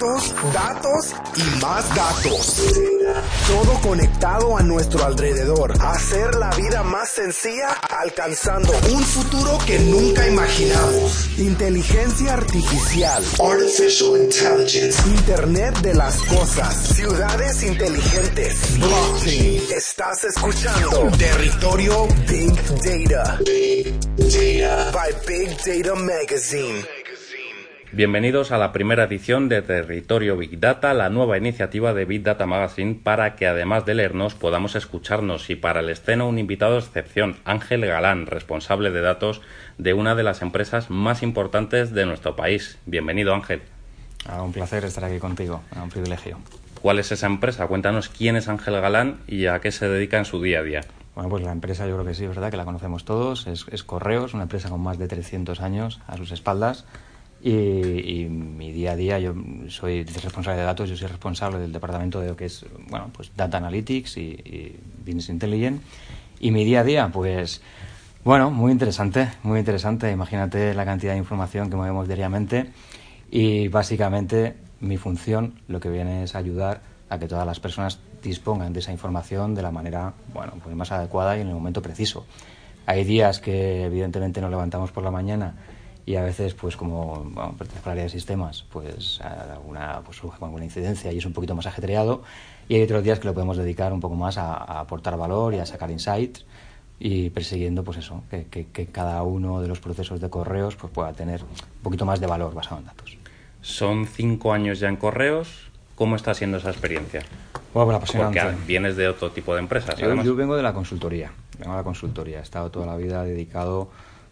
Datos, datos y más datos. Todo conectado a nuestro alrededor. Hacer la vida más sencilla alcanzando un futuro que nunca imaginamos. Inteligencia artificial. Artificial Intelligence. Internet de las cosas. Ciudades inteligentes. Blockchain. Estás escuchando Territorio Big Data. Big Data. By Big Data Magazine. Bienvenidos a la primera edición de Territorio Big Data, la nueva iniciativa de Big Data Magazine para que además de leernos podamos escucharnos y para el esceno un invitado de excepción, Ángel Galán, responsable de datos de una de las empresas más importantes de nuestro país. Bienvenido Ángel. Ah, un placer estar aquí contigo, un privilegio. ¿Cuál es esa empresa? Cuéntanos quién es Ángel Galán y a qué se dedica en su día a día. Bueno, pues la empresa yo creo que sí, es verdad que la conocemos todos, es, es Correos, una empresa con más de 300 años a sus espaldas y, mi día a día, yo soy responsable de datos, yo soy responsable del departamento de lo que es, bueno, pues Data Analytics y, Business Intelligence. Y mi día a día, pues, bueno, muy interesante, muy interesante. Imagínate la cantidad de información que movemos diariamente. Y básicamente mi función lo que viene es ayudar a que todas las personas dispongan de esa información de la manera, bueno, pues más adecuada y en el momento preciso. Hay días que evidentemente nos levantamos por la mañana y a veces pues como bueno, pertenezco al área de sistemas pues alguna pues surge alguna incidencia y es un poquito más ajetreado y hay otros días que lo podemos dedicar un poco más a, aportar valor y a sacar insights y persiguiendo pues eso que, que, cada uno de los procesos de correos pues pueda tener un poquito más de valor basado en datos son cinco años ya en correos ¿Cómo está siendo esa experiencia? Bueno, pues apasionante. Porque vienes de otro tipo de empresas. Yo, yo vengo de la consultoría. Vengo de la consultoría. He estado toda la vida dedicado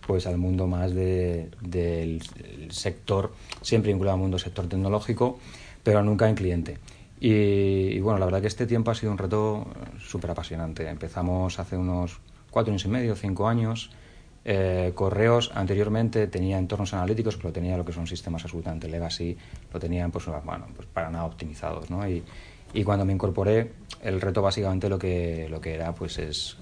pues al mundo más de, del sector, siempre vinculado al mundo sector tecnológico, pero nunca en cliente. Y, bueno, la verdad que este tiempo ha sido un reto súper apasionante. Empezamos hace unos cuatro años y medio, cinco años. Eh, correos anteriormente tenía entornos analíticos, pero tenía lo que son sistemas absolutamente legacy, lo tenían pues, bueno, pues para nada optimizados. ¿no? Y, y cuando me incorporé, el reto básicamente lo que, lo que era pues es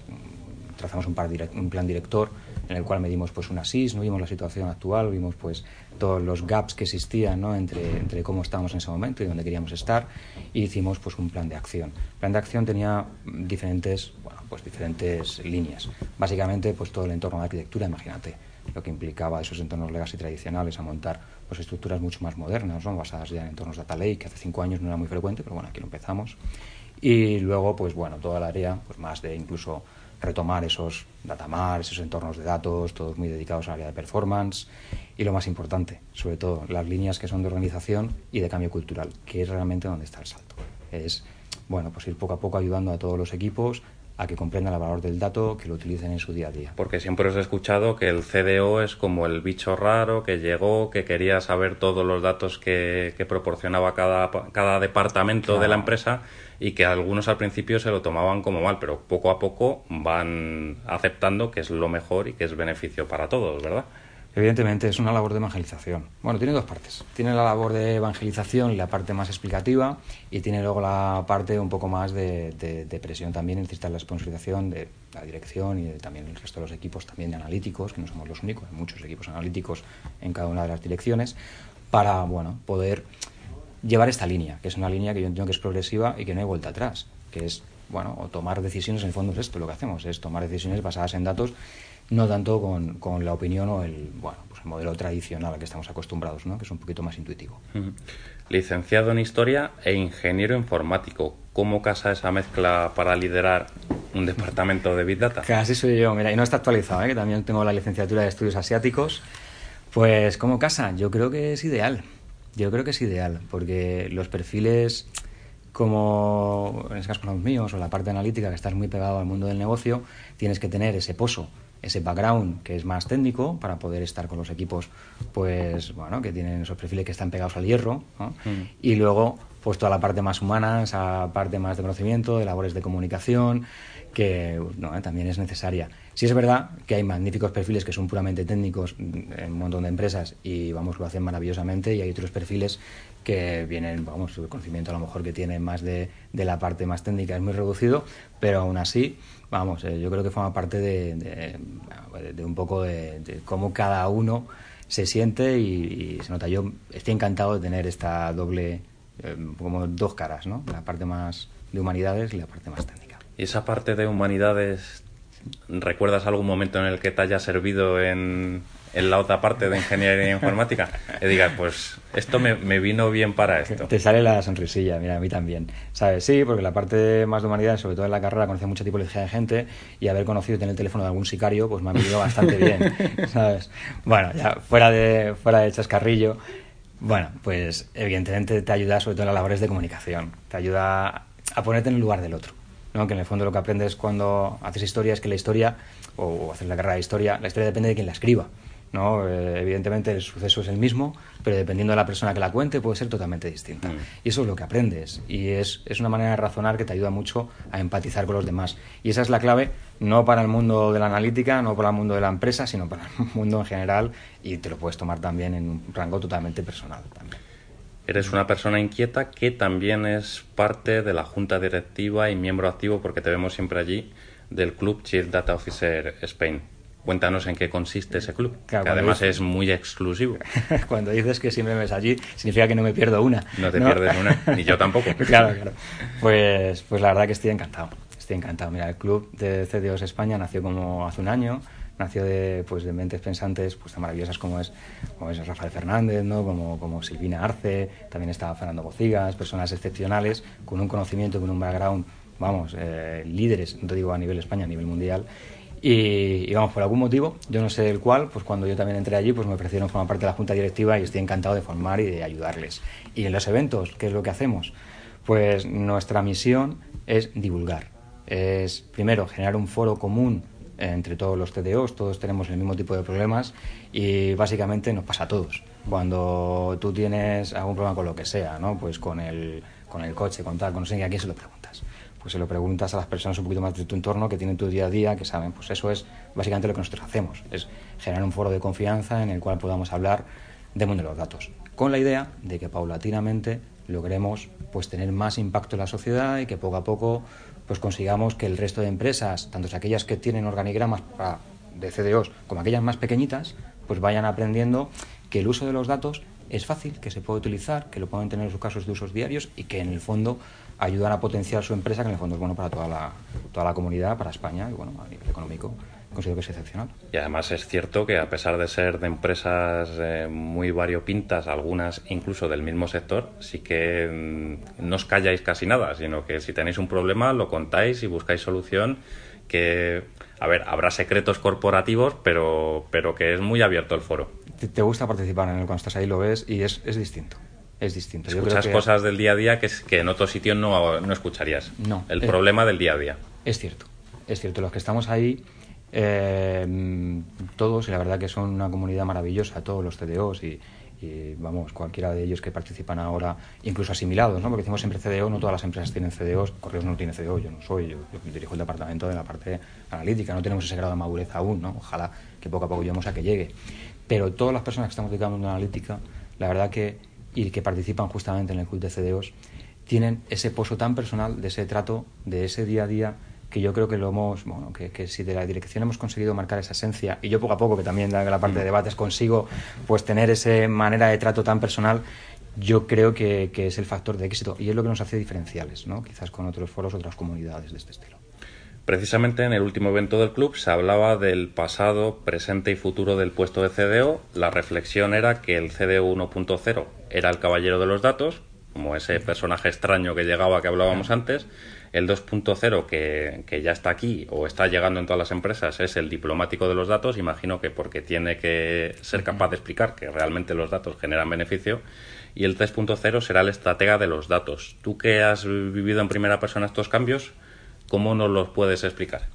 trazamos un, un plan director en el cual medimos pues una SIS, ¿no? vimos la situación actual, vimos pues todos los gaps que existían ¿no? entre, entre cómo estábamos en ese momento y dónde queríamos estar y hicimos pues un plan de acción. El plan de acción tenía diferentes, bueno, pues diferentes líneas. Básicamente pues todo el entorno de arquitectura, imagínate lo que implicaba esos entornos legacy tradicionales a montar pues estructuras mucho más modernas, ¿no? basadas ya en entornos data lake, que hace cinco años no era muy frecuente, pero bueno, aquí lo empezamos. Y luego, pues bueno, toda el área, pues más de incluso retomar esos datamar, esos entornos de datos, todos muy dedicados al área de performance y lo más importante, sobre todo, las líneas que son de organización y de cambio cultural, que es realmente donde está el salto. Es, bueno, pues ir poco a poco ayudando a todos los equipos a que comprendan el valor del dato, que lo utilicen en su día a día. Porque siempre os he escuchado que el CDO es como el bicho raro que llegó, que quería saber todos los datos que, proporcionaba cada, cada departamento de la empresa y que algunos al principio se lo tomaban como mal, pero poco a poco van aceptando que es lo mejor y que es beneficio para todos, ¿verdad? Evidentemente es una labor de evangelización. Bueno, tiene dos partes. Tiene la labor de evangelización la parte más explicativa y tiene luego la parte un poco más de, presión también, necesita la sponsorización de la dirección y de, también el resto de los equipos también de analíticos, que no somos los únicos, hay muchos equipos analíticos en cada una de las direcciones, para bueno, poder llevar esta línea, que es una línea que yo entiendo que es progresiva y que no hay vuelta atrás, que es, bueno, o tomar decisiones, en el fondo es esto lo que hacemos, es tomar decisiones basadas en datos, no tanto con, con la opinión o el, bueno, pues el modelo tradicional al que estamos acostumbrados, ¿no? que es un poquito más intuitivo. Licenciado en Historia e ingeniero informático, ¿cómo casa esa mezcla para liderar un departamento de Big Data? Casi soy yo, mira, y no está actualizado, ¿eh? que también tengo la licenciatura de Estudios Asiáticos. Pues, ¿cómo casa? Yo creo que es ideal. Yo creo que es ideal, porque los perfiles como en este caso los míos o la parte analítica que estás muy pegado al mundo del negocio, tienes que tener ese pozo, ese background que es más técnico para poder estar con los equipos pues bueno, que tienen esos perfiles que están pegados al hierro mm. y luego pues toda la parte más humana, esa parte más de conocimiento, de labores de comunicación, que no, también es necesaria. Sí es verdad que hay magníficos perfiles que son puramente técnicos en un montón de empresas y vamos, lo hacen maravillosamente y hay otros perfiles que vienen, vamos, el conocimiento a lo mejor que tienen más de, de la parte más técnica es muy reducido, pero aún así, vamos, eh, yo creo que forma parte de, de, un poco de, cómo cada uno se siente y, y, se nota. Yo estoy encantado de tener esta doble eh, como dos caras, ¿no? La parte más de humanidades y la parte más técnica. ¿Y esa parte de humanidades, recuerdas algún momento en el que te haya servido en, en la otra parte de ingeniería informática, y digas, pues esto me, vino bien para esto. Te sale la sonrisilla, mira, a mí también. ¿Sabes? Sí, porque la parte más de humanidad, sobre todo en la carrera, conoce mucha tipología de gente y haber conocido tener el teléfono de algún sicario, pues me ha venido bastante bien, ¿sabes? Bueno, ya fuera de, fuera de chascarrillo, bueno, pues evidentemente te ayuda sobre todo en las labores de comunicación, te ayuda a ponerte en el lugar del otro. ¿no? que en el fondo lo que aprendes cuando haces historia es que la historia, o haces la carrera de historia, la historia depende de quien la escriba. ¿No? Eh, evidentemente el suceso es el mismo, pero dependiendo de la persona que la cuente puede ser totalmente distinta. Mm. Y eso es lo que aprendes y es, es, una manera de razonar que te ayuda mucho a empatizar con los demás. Y esa es la clave, no para el mundo de la analítica, no para el mundo de la empresa, sino para el mundo en general y te lo puedes tomar también en un rango totalmente personal. También. Eres una persona inquieta que también es parte de la junta directiva y miembro activo, porque te vemos siempre allí, del Club Chief Data Officer Spain. Cuéntanos en qué consiste ese club, que además es muy exclusivo. Cuando dices que siempre me ves allí, significa que no me pierdo una. No te pierdes una, ni yo tampoco. claro, claro. Pues, pues la verdad que estoy encantado, estoy encantado. Mira, el club de CDOs España nació como hace un año, nació de, pues, de mentes pensantes pues, tan maravillosas como es, como es Rafael Fernández, ¿no? como, como Silvina Arce, también estaba Fernando Bocigas, personas excepcionales con un conocimiento, con un background, vamos, eh, líderes, no te digo a nivel España, a nivel mundial, y, vamos, por algún motivo, yo no sé el cual, pues cuando yo también entré allí, pues me ofrecieron formar parte de la junta directiva y estoy encantado de formar y de ayudarles. Y en los eventos, ¿qué es lo que hacemos? Pues nuestra misión es divulgar. Es, primero, generar un foro común entre todos los TDOs, todos tenemos el mismo tipo de problemas y básicamente nos pasa a todos. Cuando tú tienes algún problema con lo que sea, ¿no? Pues con el, con el coche, con tal, con no sé, ¿a quién se lo preguntas? Pues se lo preguntas a las personas un poquito más de tu entorno que tienen tu día a día, que saben, pues eso es básicamente lo que nosotros hacemos, es generar un foro de confianza en el cual podamos hablar del mundo de los datos, con la idea de que paulatinamente logremos pues tener más impacto en la sociedad y que poco a poco pues consigamos que el resto de empresas, tanto aquellas que tienen organigramas de CDOs como aquellas más pequeñitas, pues vayan aprendiendo que el uso de los datos es fácil, que se puede utilizar, que lo pueden tener en sus casos de usos diarios y que en el fondo ayudan a potenciar su empresa, que en el fondo es bueno para toda la, toda la comunidad, para España y bueno, a nivel económico considero que es excepcional. Y además es cierto que a pesar de ser de empresas eh, muy variopintas, algunas incluso del mismo sector, sí que mm, no os calláis casi nada, sino que si tenéis un problema lo contáis y buscáis solución que, a ver, habrá secretos corporativos, pero, pero que es muy abierto el foro. Te, gusta participar en él cuando estás ahí, lo ves y es, es distinto es distinto. Escuchas cosas del día a día que, que en otro sitio no, no escucharías. No. El problema del día a día. Es cierto, es cierto. Los que estamos ahí, eh, todos, y la verdad que son una comunidad maravillosa, todos los CDOs y, vamos, cualquiera de ellos que participan ahora, incluso asimilados, ¿no? Porque decimos siempre CDO, no todas las empresas tienen CDOs, Correos no tiene CDO, yo no soy, yo, dirijo el departamento de la parte analítica, no tenemos ese grado de madurez aún, ¿no? Ojalá que poco a poco lleguemos a que llegue. Pero todas las personas que estamos dedicando a analítica, la verdad que y que participan justamente en el club de CDOs, tienen ese pozo tan personal de ese trato, de ese día a día, que yo creo que lo hemos, bueno, que, que, si de la dirección hemos conseguido marcar esa esencia, y yo poco a poco, que también en la parte de mm. debates consigo, pues tener esa manera de trato tan personal, yo creo que, que, es el factor de éxito y es lo que nos hace diferenciales, ¿no? quizás con otros foros, otras comunidades de este estilo. Precisamente en el último evento del club se hablaba del pasado, presente y futuro del puesto de CDO. La reflexión era que el CDO 1.0 era el caballero de los datos, como ese personaje extraño que llegaba que hablábamos antes. El 2.0 que, que ya está aquí o está llegando en todas las empresas es el diplomático de los datos. Imagino que porque tiene que ser capaz de explicar que realmente los datos generan beneficio. Y el 3.0 será el estratega de los datos. Tú que has vivido en primera persona estos cambios, ¿Cómo nos los puedes explicar?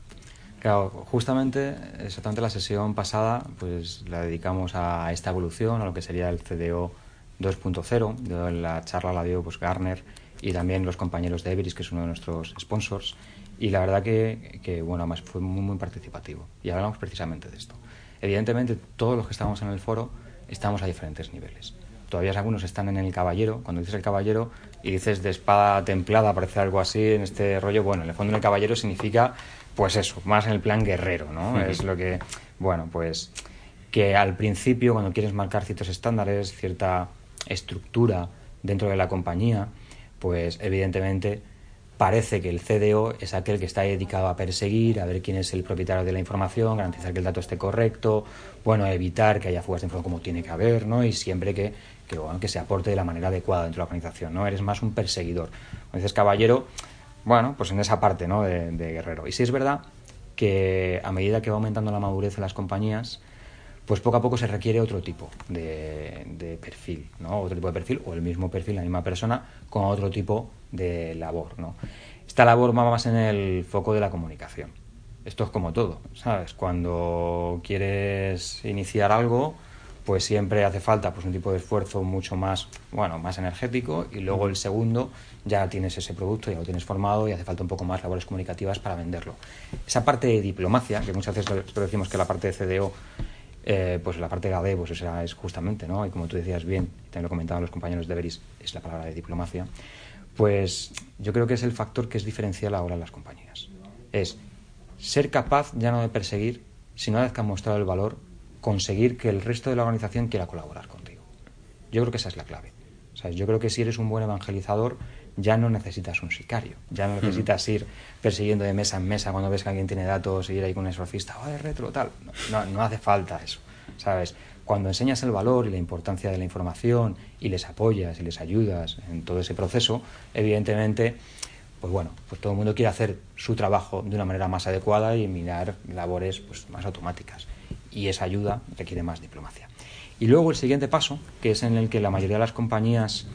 Claro, justamente, exactamente la sesión pasada, pues la dedicamos a esta evolución, a lo que sería el CDO 2.0. La charla la dio pues, Garner y también los compañeros de Everis, que es uno de nuestros sponsors. Y la verdad que, que bueno, además fue muy, muy participativo. Y hablamos precisamente de esto. Evidentemente, todos los que estamos en el foro estamos a diferentes niveles. Todavía algunos están en el caballero. Cuando dices el caballero, y dices de espada templada, parece algo así en este rollo, bueno, en el fondo el caballero significa, pues eso, más en el plan guerrero, ¿no? Es lo que, bueno, pues que al principio cuando quieres marcar ciertos estándares, cierta estructura dentro de la compañía, pues evidentemente parece que el CDO es aquel que está dedicado a perseguir, a ver quién es el propietario de la información, garantizar que el dato esté correcto, bueno, evitar que haya fugas de información como tiene que haber, ¿no? Y siempre que, que, bueno, se aporte de la manera adecuada dentro de la organización, ¿no? Eres más un perseguidor. Como dices, caballero, bueno, pues en esa parte, ¿no? De, de guerrero. Y sí es verdad que a medida que va aumentando la madurez de las compañías, pues poco a poco se requiere otro tipo de, de, perfil, ¿no? Otro tipo de perfil o el mismo perfil, la misma persona, con otro tipo de labor, ¿no? Esta labor va más en el foco de la comunicación. Esto es como todo, ¿sabes? Cuando quieres iniciar algo, pues siempre hace falta pues un tipo de esfuerzo mucho más, bueno, más energético y luego el segundo ya tienes ese producto, ya lo tienes formado y hace falta un poco más labores comunicativas para venderlo. Esa parte de diplomacia, que muchas veces decimos que la parte de CDO eh, pues la parte de AD pues esa es justamente, ¿no? Y como tú decías bien, también lo comentaban los compañeros de Beris, es la palabra de diplomacia pues yo creo que es el factor que es diferencial ahora en las compañías. Es ser capaz ya no de perseguir, sino una vez que has mostrado el valor, conseguir que el resto de la organización quiera colaborar contigo. Yo creo que esa es la clave. Yo creo que si eres un buen evangelizador, ya no necesitas un sicario, ya no necesitas ir persiguiendo de mesa en mesa cuando ves que alguien tiene datos y ir ahí con un exorcista, oh, retro, tal. No, no, no hace falta eso, ¿sabes? Cuando enseñas el valor y la importancia de la información y les apoyas y les ayudas en todo ese proceso, evidentemente, pues bueno, pues todo el mundo quiere hacer su trabajo de una manera más adecuada y mirar labores pues, más automáticas. Y esa ayuda requiere más diplomacia. Y luego el siguiente paso, que es en el que la mayoría de las compañías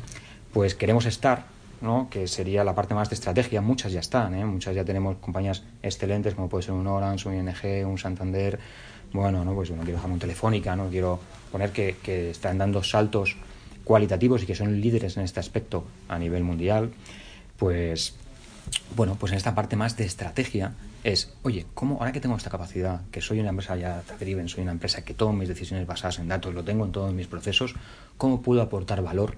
pues queremos estar, ¿no? que sería la parte más de estrategia, muchas ya están, ¿eh? muchas ya tenemos compañías excelentes como puede ser un Orange, un ING, un Santander, bueno, no, pues no quiero un Telefónica, no quiero poner que, están dando saltos cualitativos y que son líderes en este aspecto a nivel mundial, pues bueno, pues en esta parte más de estrategia es, oye, ¿cómo ahora que tengo esta capacidad, que soy una empresa ya driven, soy una empresa que tomo mis decisiones basadas en datos, lo tengo en todos mis procesos, ¿cómo puedo aportar valor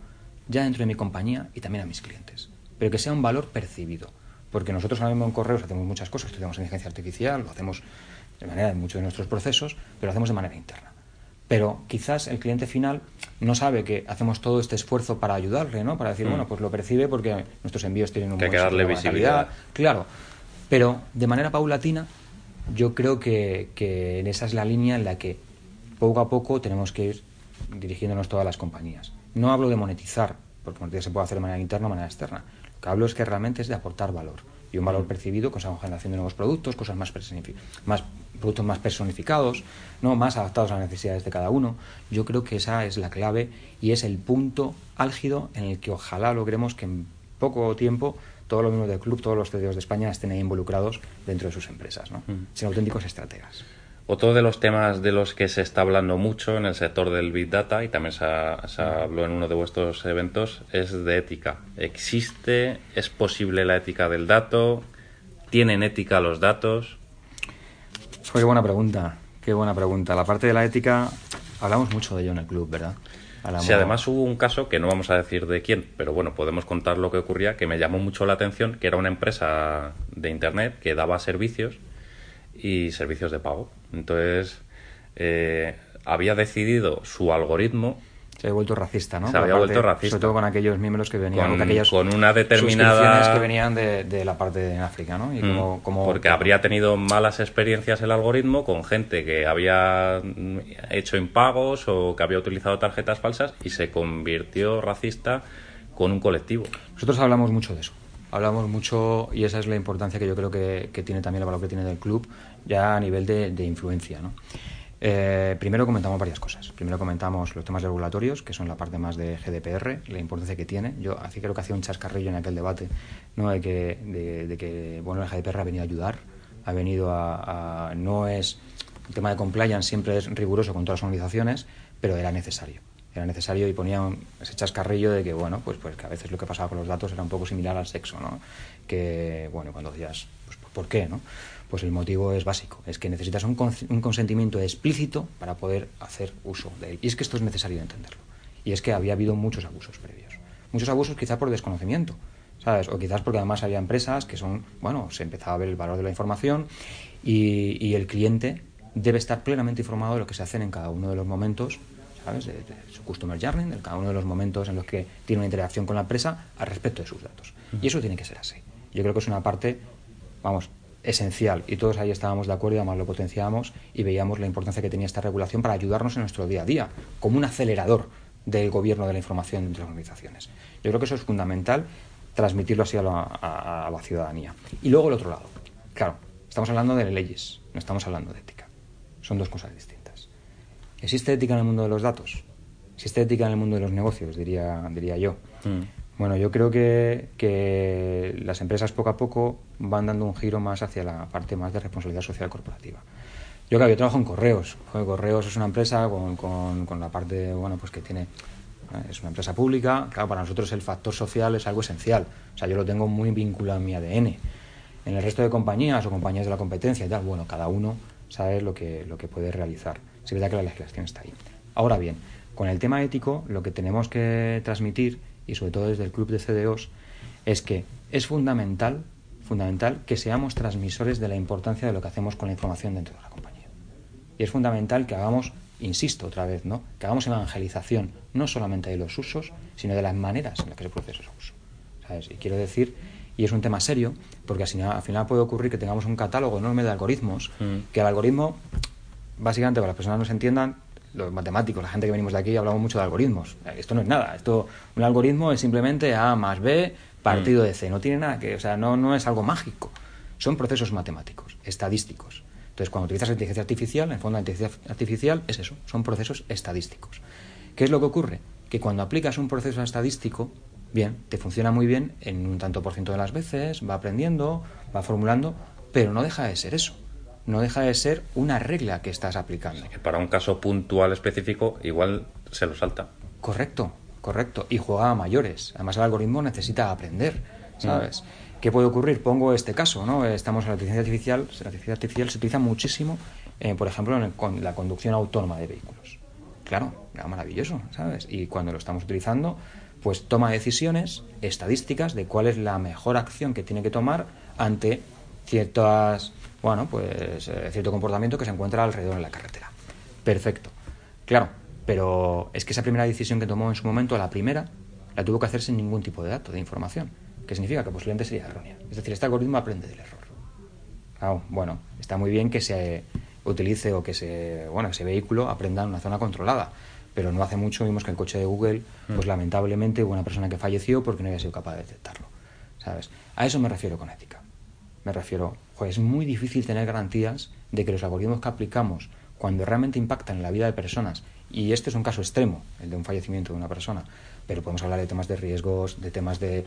ya dentro de mi compañía y también a mis clientes? Pero que sea un valor percibido, porque nosotros ahora mismo en Correos hacemos muchas cosas, estudiamos inteligencia artificial, lo hacemos de manera de muchos de nuestros procesos, pero lo hacemos de manera interna. Pero quizás el cliente final no sabe que hacemos todo este esfuerzo para ayudarle, ¿no? Para decir, mm. bueno, pues lo percibe porque nuestros envíos tienen un que, hay que darle visibilidad. Claro, pero de manera paulatina, yo creo que, que esa es la línea en la que poco a poco tenemos que ir dirigiéndonos todas las compañías. No hablo de monetizar, porque monetizar se puede hacer de manera interna o de manera externa. Lo que hablo es que realmente es de aportar valor y un valor percibido con esa generación de nuevos productos, cosas más, más productos más personificados, no más adaptados a las necesidades de cada uno. Yo creo que esa es la clave y es el punto álgido en el que ojalá logremos que en poco tiempo todos los miembros del club, todos los CDOs de España estén ahí involucrados dentro de sus empresas, ¿no? Mm. auténticos estrategas. Otro de los temas de los que se está hablando mucho en el sector del Big Data, y también se, se habló en uno de vuestros eventos, es de ética. ¿Existe, es posible la ética del dato? ¿Tienen ética los datos? Qué buena pregunta, qué buena pregunta. La parte de la ética, hablamos mucho de ello en el club, ¿verdad? Sí, además hubo un caso que no vamos a decir de quién, pero bueno, podemos contar lo que ocurría, que me llamó mucho la atención, que era una empresa de Internet que daba servicios y servicios de pago. Entonces, eh, había decidido su algoritmo se había vuelto racista, ¿no? Se había vuelto racista. Sobre todo con aquellos miembros que venían con, aquellas con una determinada que venían de, la parte de África, ¿no? Y mm, como, Porque habría tenido malas experiencias el algoritmo con gente que había hecho impagos o que había utilizado tarjetas falsas y se convirtió racista con un colectivo. Nosotros hablamos mucho de eso. Hablamos mucho y esa es la importancia que yo creo que, que tiene también el valor que tiene del club ya a nivel de, de influencia, ¿no? Eh, primero comentamos varias cosas. Primero comentamos los temas regulatorios, que son la parte más de GDPR, la importancia que tiene. Yo así creo que hacía un chascarrillo en aquel debate, ¿no? de, que, de, que bueno, el GDPR ha venido a ayudar, ha venido a, no es el tema de compliance siempre es riguroso con todas las organizaciones, pero era necesario. Era necesario y ponía ese chascarrillo de que, bueno, pues, pues que a veces lo que pasaba con los datos era un poco similar al sexo, ¿no? Que, bueno, cuando decías, pues, ¿por qué, no? Pues el motivo es básico, es que necesitas un, consentimiento explícito para poder hacer uso de él. Y es que esto es necesario entenderlo. Y es que había habido muchos abusos previos. Muchos abusos quizás por desconocimiento, ¿sabes? O quizás porque además había empresas que son, bueno, se empezaba a ver el valor de la información y, el cliente debe estar plenamente informado de lo que se hace en cada uno de los momentos ¿sabes? De, su customer journey, de cada uno de los momentos en los que tiene una interacción con la empresa al respecto de sus datos. Y eso tiene que ser así. Yo creo que es una parte, vamos, esencial y todos ahí estábamos de acuerdo y además lo potenciábamos y veíamos la importancia que tenía esta regulación para ayudarnos en nuestro día a día, como un acelerador del gobierno de la información entre las organizaciones. Yo creo que eso es fundamental transmitirlo así a la, ciudadanía. Y luego el otro lado. Claro, estamos hablando de leyes, no estamos hablando de ética. Son dos cosas distintas. ¿Existe ética en el mundo de los datos? ¿Existe ética en el mundo de los negocios? Diría, diría yo. Mm. Bueno, yo creo que, que, las empresas poco a poco van dando un giro más hacia la parte más de responsabilidad social corporativa. Yo, claro, yo trabajo en Correos. Correos es una empresa con, con, con la parte, bueno, pues que tiene es una empresa pública, claro, para nosotros el factor social es algo esencial. O sea, yo lo tengo muy vinculado en mi ADN. En el resto de compañías o compañías de la competencia y tal, bueno, cada uno sabe lo que, lo que puede realizar. Es verdad que la legislación está ahí. Ahora bien, con el tema ético, lo que tenemos que transmitir, y sobre todo desde el club de CDOs, es que es fundamental, fundamental que seamos transmisores de la importancia de lo que hacemos con la información dentro de la compañía. Y es fundamental que hagamos insisto otra vez, ¿no? que hagamos evangelización no solamente de los usos, sino de las maneras en las que se produce ese uso. ¿sabes? Y quiero decir, y es un tema serio, porque al final, al final puede ocurrir que tengamos un catálogo enorme de algoritmos, mm. que el algoritmo, básicamente, para las personas no se entiendan, los matemáticos, la gente que venimos de aquí, hablamos mucho de algoritmos. Esto no es nada. Esto, un algoritmo es simplemente A más B partido mm. de C. No tiene nada que, o sea, no, no es algo mágico. Son procesos matemáticos, estadísticos. Entonces, cuando utilizas inteligencia artificial, en el fondo la inteligencia artificial es eso, son procesos estadísticos. ¿Qué es lo que ocurre? Que cuando aplicas un proceso estadístico, bien, te funciona muy bien en un tanto por ciento de las veces, va aprendiendo, va formulando, pero no deja de ser eso. No deja de ser una regla que estás aplicando. que para un caso puntual específico, igual se lo salta. Correcto, correcto. Y juega a mayores. Además, el algoritmo necesita aprender, ¿sabes? Mm. ¿Qué puede ocurrir? Pongo este caso, ¿no? Estamos en la inteligencia artificial, la inteligencia artificial se utiliza muchísimo, eh, por ejemplo, en la conducción autónoma de vehículos. Claro, maravilloso, ¿sabes? Y cuando lo estamos utilizando, pues toma decisiones estadísticas de cuál es la mejor acción que tiene que tomar ante ciertas, bueno, pues eh, cierto comportamiento que se encuentra alrededor de la carretera. Perfecto. Claro, pero es que esa primera decisión que tomó en su momento, la primera, la tuvo que hacer sin ningún tipo de dato, de información ¿Qué significa que posiblemente sería errónea. Es decir, este algoritmo aprende del error. bueno, está muy bien que se utilice o que se, bueno, ese vehículo aprenda en una zona controlada, pero no hace mucho vimos que el coche de Google, pues mm. lamentablemente hubo una persona que falleció porque no había sido capaz de detectarlo. ¿Sabes? A eso me refiero con ética. Me refiero, es muy difícil tener garantías de que los algoritmos que aplicamos cuando realmente impactan en la vida de personas, y este es un caso extremo, el de un fallecimiento de una persona, pero podemos hablar de temas de riesgos, de temas de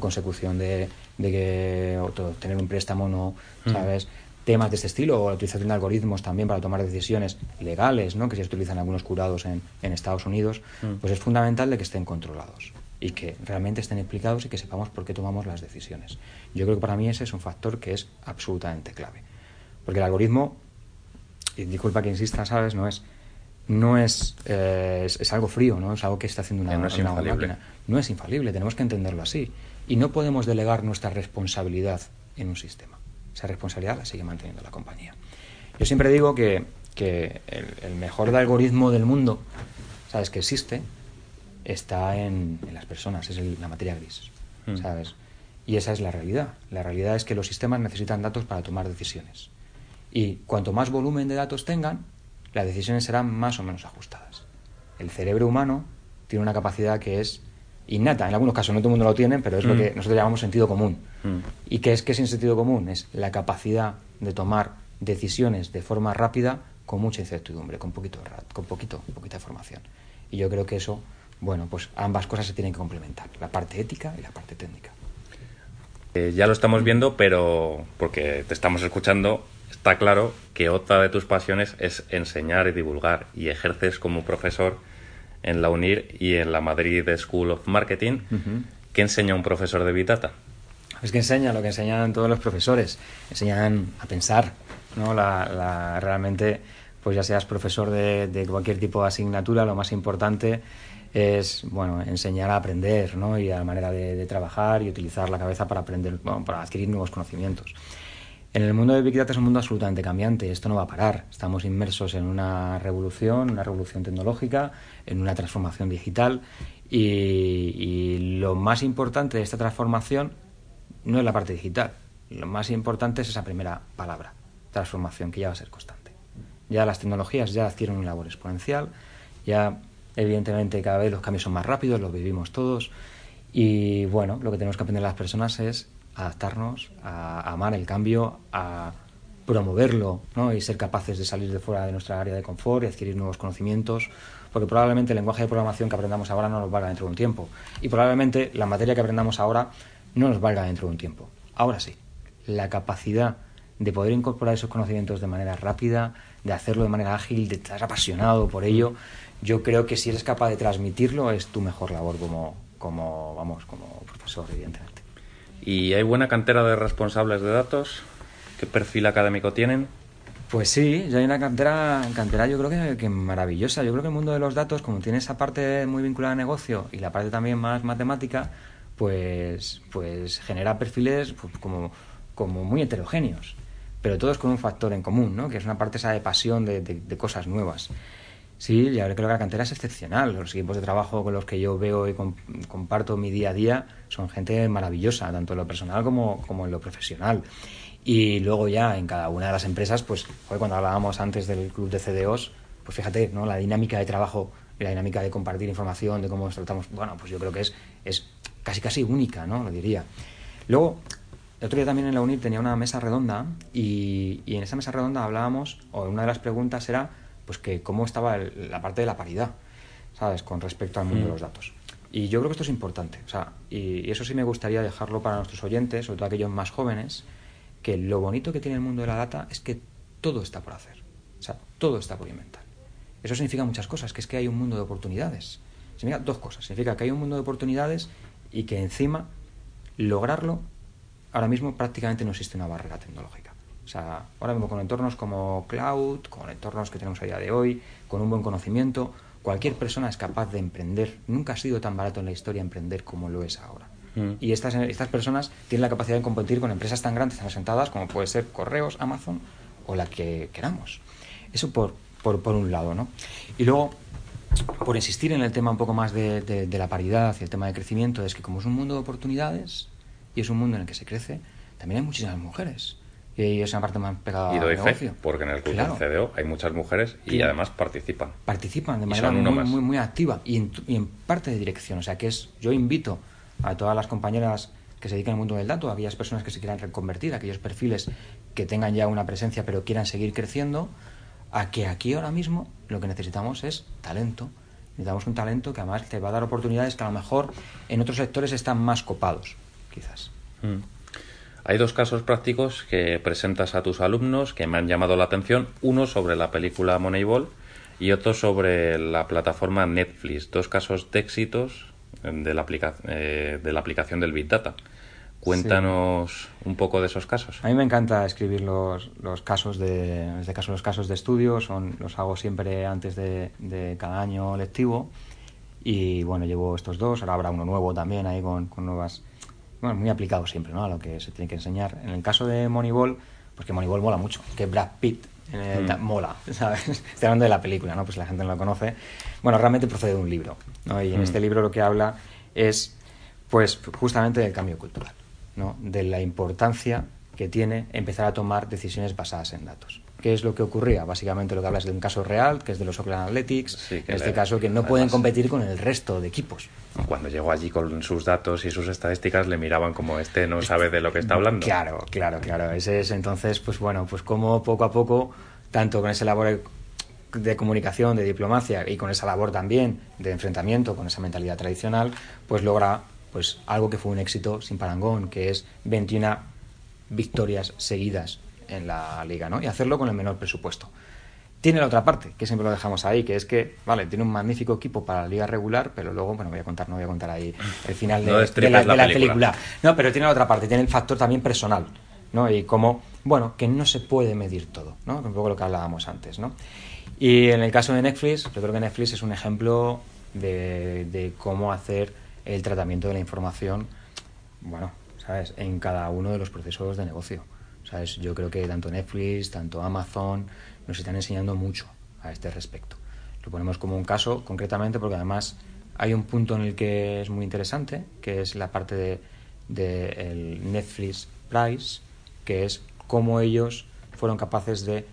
consecución de, que tener un préstamo no, mm. ¿sabes? Temas de este estilo, o la utilización de algoritmos también para tomar decisiones legales, ¿no? que se utilizan algunos curados en, en Estados Unidos, mm. pues es fundamental de que estén controlados y que realmente estén explicados y que sepamos por qué tomamos las decisiones. Yo creo que para mí ese es un factor que es absolutamente clave. Porque el algoritmo, y disculpa que insista, ¿sabes? No es no es, eh, es, algo frío, ¿no? Es algo que está haciendo una, no máquina. No es infalible, tenemos que entenderlo así. Y no podemos delegar nuestra responsabilidad en un sistema. Esa responsabilidad la sigue manteniendo la compañía. Yo siempre digo que, que el, mejor algoritmo del mundo, ¿sabes? Que existe, está en, en las personas, es la materia gris, hmm. ¿sabes? Y esa es la realidad. La realidad es que los sistemas necesitan datos para tomar decisiones. Y cuanto más volumen de datos tengan, las decisiones serán más o menos ajustadas. El cerebro humano tiene una capacidad que es innata, en algunos casos no todo el mundo lo tiene, pero es lo mm. que nosotros llamamos sentido común. Mm. ¿Y qué es que es el sentido común? Es la capacidad de tomar decisiones de forma rápida con mucha incertidumbre, con poquito, con poquito, poquita información. Y yo creo que eso, bueno, pues ambas cosas se tienen que complementar, la parte ética y la parte técnica. Eh, ya lo estamos viendo, pero porque te estamos escuchando, está claro que otra de tus pasiones es enseñar y divulgar y ejerces como profesor en la UNIR y en la Madrid School of Marketing. ¿Qué enseña un profesor de Big Data? Es que enseña lo que enseñan todos los profesores, enseñan a pensar, ¿no? La, realmente, pues ya seas profesor de, cualquier tipo de asignatura, lo más importante es bueno enseñar a aprender ¿no? y a la manera de, trabajar y utilizar la cabeza para aprender para adquirir nuevos conocimientos En el mundo de Big Data es un mundo absolutamente cambiante, esto no va a parar. Estamos inmersos en una revolución, una revolución tecnológica, en una transformación digital y, lo más importante de esta transformación no es la parte digital, lo más importante es esa primera palabra, transformación, que ya va a ser constante. Ya las tecnologías ya adquieren un labor exponencial, ya evidentemente cada vez los cambios son más rápidos, los vivimos todos y bueno, lo que tenemos que aprender las personas es adaptarnos, a amar el cambio, a promoverlo ¿no? y ser capaces de salir de fuera de nuestra área de confort y adquirir nuevos conocimientos, porque probablemente el lenguaje de programación que aprendamos ahora no nos valga dentro de un tiempo y probablemente la materia que aprendamos ahora no nos valga dentro de un tiempo. Ahora sí, la capacidad de poder incorporar esos conocimientos de manera rápida, de hacerlo de manera ágil, de estar apasionado por ello, yo creo que si eres capaz de transmitirlo es tu mejor labor como, como vamos, como profesor, evidentemente. ¿Y hay buena cantera de responsables de datos? ¿Qué perfil académico tienen? Pues sí, ya hay una cantera, cantera yo creo que, maravillosa. Yo creo que el mundo de los datos, como tiene esa parte muy vinculada al negocio y la parte también más matemática, pues, pues genera perfiles pues, como, como muy heterogéneos, pero todos con un factor en común, ¿no? que es una parte esa de pasión de, cosas nuevas. Sí, ya creo que la cantera es excepcional. Los equipos de trabajo con los que yo veo y comparto mi día a día son gente maravillosa, tanto en lo personal como, en lo profesional. Y luego ya en cada una de las empresas, pues cuando hablábamos antes del club de CDOs, pues fíjate, ¿no? La dinámica de trabajo la dinámica de compartir información, de cómo nos tratamos, bueno, pues yo creo que es, es casi casi única, ¿no? Lo diría. Luego, el otro día también en la UNIR tenía una mesa redonda y, y en esa mesa redonda hablábamos, o una de las preguntas era pues que cómo estaba la parte de la paridad, ¿sabes? Con respecto al mundo de mm. los datos. Y yo creo que esto es importante, o sea, y, eso sí me gustaría dejarlo para nuestros oyentes, sobre todo aquellos más jóvenes, que lo bonito que tiene el mundo de la data es que todo está por hacer, o sea, todo está por inventar. Eso significa muchas cosas, que es que hay un mundo de oportunidades. Significa dos cosas, significa que hay un mundo de oportunidades y que encima lograrlo, ahora mismo prácticamente no existe una barrera tecnológica. O sea, ahora mismo con entornos como cloud, con entornos que tenemos a día de hoy, con un buen conocimiento, cualquier persona es capaz de emprender. Nunca ha sido tan barato en la historia emprender como lo es ahora. Mm. Y estas, estas personas tienen la capacidad de competir con empresas tan grandes, tan asentadas como puede ser Correos, Amazon o la que queramos. Eso por, por, por un lado, ¿no? Y luego, por insistir en el tema un poco más de, de la paridad y el tema de crecimiento, es que como es un mundo de oportunidades y es un mundo en el que se crece, también hay muchísimas mujeres y esa parte más pegada y doy fe, porque en el club del CDO hay muchas mujeres y además participan. Participan de manera muy, muy, muy, activa y en, y en, parte de dirección. O sea, que es yo invito a todas las compañeras que se dedican al mundo del dato, a aquellas personas que se quieran reconvertir, a aquellos perfiles que tengan ya una presencia pero quieran seguir creciendo, a que aquí ahora mismo lo que necesitamos es talento. Necesitamos un talento que además te va a dar oportunidades que a lo mejor en otros sectores están más copados, quizás. Mm. Hay dos casos prácticos que presentas a tus alumnos que me han llamado la atención. Uno sobre la película Moneyball y otro sobre la plataforma Netflix. Dos casos de éxitos de la, eh, de la aplicación del Big Data. Cuéntanos un poco de esos casos. A mí me encanta escribir los, los casos de, en este caso los casos de estudio, son, los hago siempre antes de, de, cada año lectivo y bueno, llevo estos dos, ahora habrá uno nuevo también ahí con, con nuevas bueno, muy aplicado siempre ¿no? a lo que se tiene que enseñar. En el caso de Moneyball, pues que Moneyball mola mucho, que Brad Pitt mm. mola, ¿sabes? Estoy hablando de la película, ¿no? Pues la gente no lo conoce. Bueno, realmente procede de un libro, ¿no? Y en mm. este libro lo que habla es, pues, justamente del cambio cultural, ¿no? De la importancia que tiene empezar a tomar decisiones basadas en datos. ¿Qué es lo que ocurría? Básicamente lo que hablas de un caso real, que es de los Oakland Athletics, en este caso que no pueden competir con el resto de equipos. Cuando llegó allí con sus datos y sus estadísticas le miraban como este no sabe de lo que está hablando. Claro, claro, claro. Ese es entonces, pues bueno, pues como poco a poco, tanto con esa labor de comunicación, de diplomacia y con esa labor también de enfrentamiento con esa mentalidad tradicional, pues logra pues algo que fue un éxito sin parangón, que es 21 victorias seguidas en la liga, ¿no? Y hacerlo con el menor presupuesto. Tiene la otra parte, que siempre lo dejamos ahí, que es que, vale, tiene un magnífico equipo para la liga regular, pero luego, bueno, voy a contar, no voy a contar ahí el final de, la, película. No, pero tiene la otra parte, tiene el factor también personal, ¿no? Y como, bueno, que no se puede medir todo, ¿no? Un poco lo que hablábamos antes, ¿no? Y en el caso de Netflix, yo creo que Netflix es un ejemplo de, de cómo hacer el tratamiento de la información, bueno, ¿sabes? En cada uno de los procesos de negocio. Yo creo que tanto Netflix, tanto Amazon nos están enseñando mucho a este respecto. Lo ponemos como un caso concretamente porque además hay un punto en el que es muy interesante, que es la parte de, de el Netflix Price, que es cómo ellos fueron capaces de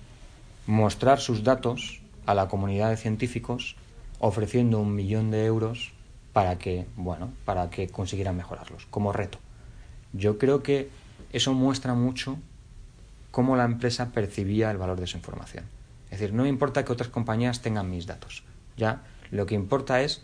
mostrar sus datos a la comunidad de científicos ofreciendo un millón de euros para que, bueno, para que consiguieran mejorarlos, como reto. Yo creo que eso muestra mucho cómo la empresa percibía el valor de su información. Es decir, no me importa que otras compañías tengan mis datos. Ya lo que importa es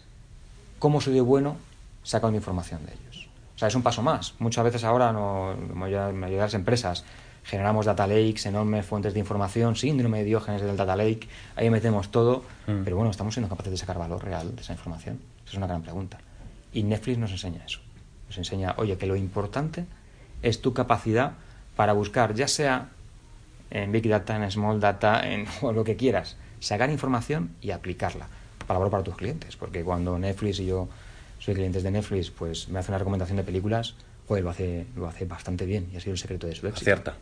cómo soy de bueno sacando información de ellos. O sea, es un paso más. Muchas veces ahora, no, la mayoría de las empresas, generamos data lakes, enormes fuentes de información, síndrome de Diógenes del data lake, ahí metemos todo, mm. pero bueno, ¿estamos siendo capaces de sacar valor real de esa información? Esa es una gran pregunta. Y Netflix nos enseña eso. Nos enseña, oye, que lo importante es tu capacidad para buscar, ya sea en Big Data, en Small Data, en o lo que quieras, sacar información y aplicarla para valor para tus clientes. Porque cuando Netflix y yo soy clientes de Netflix, pues me hace una recomendación de películas, pues lo hace, lo hace bastante bien y ha sido el secreto de su éxito. Cierta.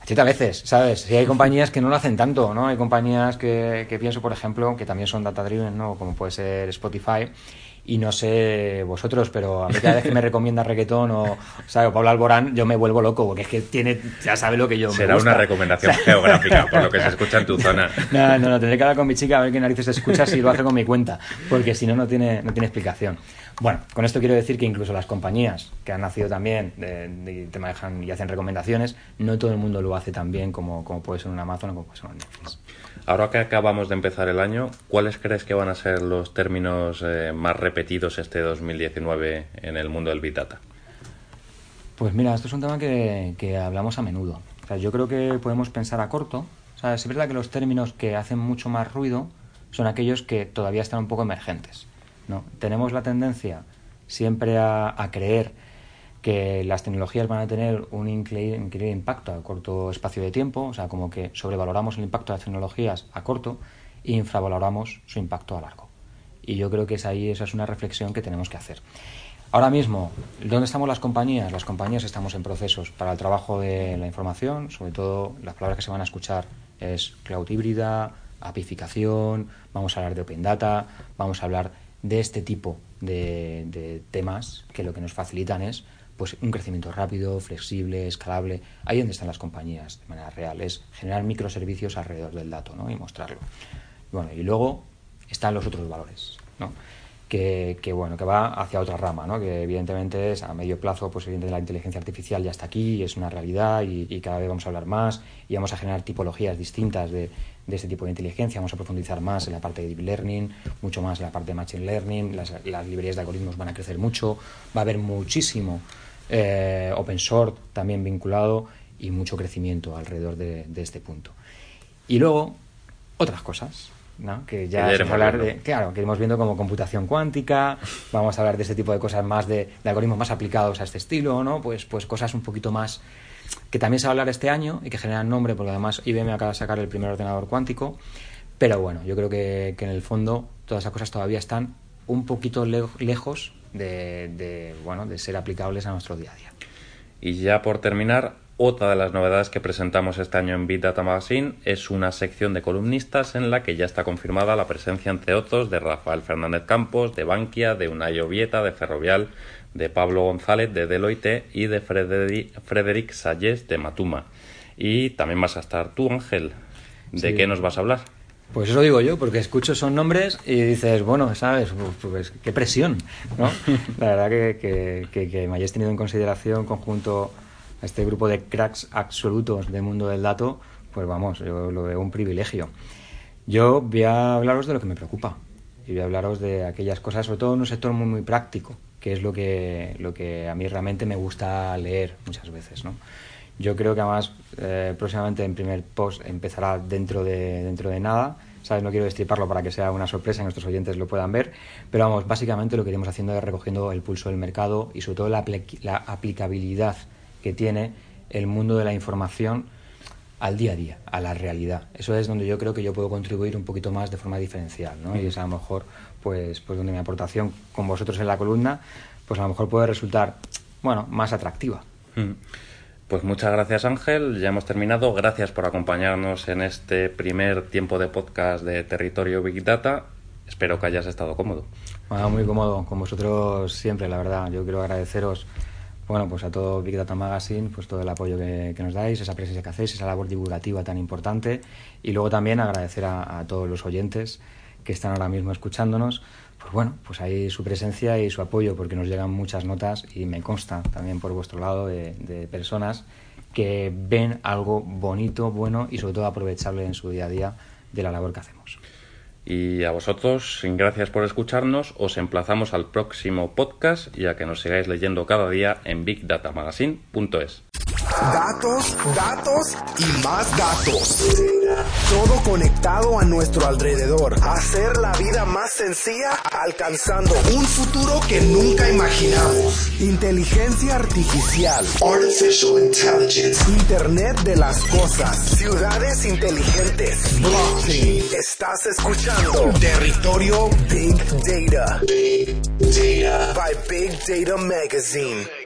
Acierta a veces, ¿sabes? Si hay compañías que no lo hacen tanto, ¿no? Hay compañías que, que pienso, por ejemplo, que también son data driven, ¿no? Como puede ser Spotify, y no sé vosotros, pero a mí cada vez que me recomienda reggaetón o, o Pablo Alborán, yo me vuelvo loco, porque es que tiene, ya sabe lo que yo Será una recomendación geográfica, por lo que se escucha en tu zona. No, no, no, tendré que hablar con mi chica a ver qué narices escucha si lo hace con mi cuenta, porque si no, no tiene, no tiene explicación. Bueno, con esto quiero decir que incluso las compañías que han nacido también de, te manejan y hacen recomendaciones, no todo el mundo lo hace tan bien como, como puede ser un Amazon o como puede ser un Netflix. Ahora que acabamos de empezar el año, ¿cuáles crees que van a ser los términos eh, más repetidos este 2019 en el mundo del Big Data? Pues mira, esto es un tema que, que hablamos a menudo. O sea, yo creo que podemos pensar a corto. O sea, es verdad que los términos que hacen mucho más ruido son aquellos que todavía están un poco emergentes. ¿No? Tenemos la tendencia siempre a, creer que las tecnologías van a tener un increíble, impacto a corto espacio de tiempo, o sea, como que sobrevaloramos el impacto de las tecnologías a corto e infravaloramos su impacto a largo. Y yo creo que es ahí, esa es una reflexión que tenemos que hacer. Ahora mismo, ¿dónde estamos las compañías? Las compañías estamos en procesos para el trabajo de la información, sobre todo las palabras que se van a escuchar es cloud híbrida, apificación, vamos a hablar de open data, vamos a hablar de este tipo de, de temas que lo que nos facilitan es pues un crecimiento rápido, flexible, escalable. Ahí donde están las compañías de manera real, es generar microservicios alrededor del dato ¿no? y mostrarlo. Bueno, y luego están los otros valores, ¿no? Que, que, bueno, que va hacia otra rama, ¿no? que evidentemente es a medio plazo, pues evidentemente la inteligencia artificial ya está aquí, es una realidad y, y, cada vez vamos a hablar más y vamos a generar tipologías distintas de, de este tipo de inteligencia, vamos a profundizar más en la parte de deep learning, mucho más en la parte de machine learning, las, las librerías de algoritmos van a crecer mucho, va a haber muchísimo eh, open source también vinculado y mucho crecimiento alrededor de, este punto. Y luego, otras cosas, ¿no? que ya vamos a hablar de, claro, que iremos viendo como computación cuántica, vamos a hablar de este tipo de cosas más de, algoritmos más aplicados a este estilo, ¿no? Pues, pues cosas un poquito más que también se va a hablar este año y que generan nombre, porque además IBM acaba de sacar el primer ordenador cuántico, pero bueno, yo creo que, que en el fondo todas esas cosas todavía están un poquito lejos de, bueno, de ser aplicables a nuestro día a día. Y ya por terminar, otra de las novedades que presentamos este año en Big Data Magazine es una sección de columnistas en la que ya está confirmada la presencia, entre otros, de Rafael Fernández Campos, de Bankia, de Unai Ovieta, de Ferrovial, de Pablo González, de Deloitte y de Frederic Salles, de Matuma. Y también vas a estar tú, Ángel. ¿De qué nos vas a hablar? Pues eso digo yo, porque escucho esos nombres y dices, bueno, ¿sabes? Pues qué presión, ¿no? La verdad que, que, que, me hayáis tenido en consideración conjunto a este grupo de cracks absolutos del mundo del dato, pues vamos, yo lo veo un privilegio. Yo voy a hablaros de lo que me preocupa y voy a hablaros de aquellas cosas, sobre todo en un sector muy, muy práctico, que es lo que, lo que a mí realmente me gusta leer muchas veces, ¿no? Yo creo que además eh, próximamente en primer post empezará dentro de, dentro de nada. ¿Sabes? No quiero destriparlo para que sea una sorpresa y nuestros oyentes lo puedan ver. Pero vamos, básicamente lo que iremos haciendo es recogiendo el pulso del mercado y sobre todo la, la aplicabilidad que tiene el mundo de la información al día a día, a la realidad. Eso es donde yo creo que yo puedo contribuir un poquito más de forma diferencial, ¿no? Y es a lo mejor, pues, pues donde mi aportación con vosotros en la columna, pues a lo mejor puede resultar, bueno, más atractiva. Pues muchas gracias Ángel, ya hemos terminado. Gracias por acompañarnos en este primer tiempo de podcast de Territorio Big Data. Espero que hayas estado cómodo. Bueno, muy cómodo con vosotros siempre, la verdad. Yo quiero agradeceros bueno, pues a todo Big Data Magazine, pues todo el apoyo que, nos dais, esa presencia que hacéis, esa labor divulgativa tan importante y luego también agradecer a, todos los oyentes que están ahora mismo escuchándonos, pues bueno, pues ahí su presencia y su apoyo porque nos llegan muchas notas y me consta también por vuestro lado de, de personas que ven algo bonito, bueno y sobre todo aprovechable en su día a día de la labor que hacemos. Y a vosotros, gracias por escucharnos, os emplazamos al próximo podcast y a que nos sigáis leyendo cada día en bigdatamagazine.es. Datos, datos y más datos. Todo conectado a nuestro alrededor. Hacer la vida más sencilla alcanzando un futuro que nunca imaginamos. Inteligencia artificial. Artificial intelligence. Internet de las cosas. Ciudades inteligentes. Blockchain. Estás escuchando Territorio Big Data. Big Data. By Big Data Magazine.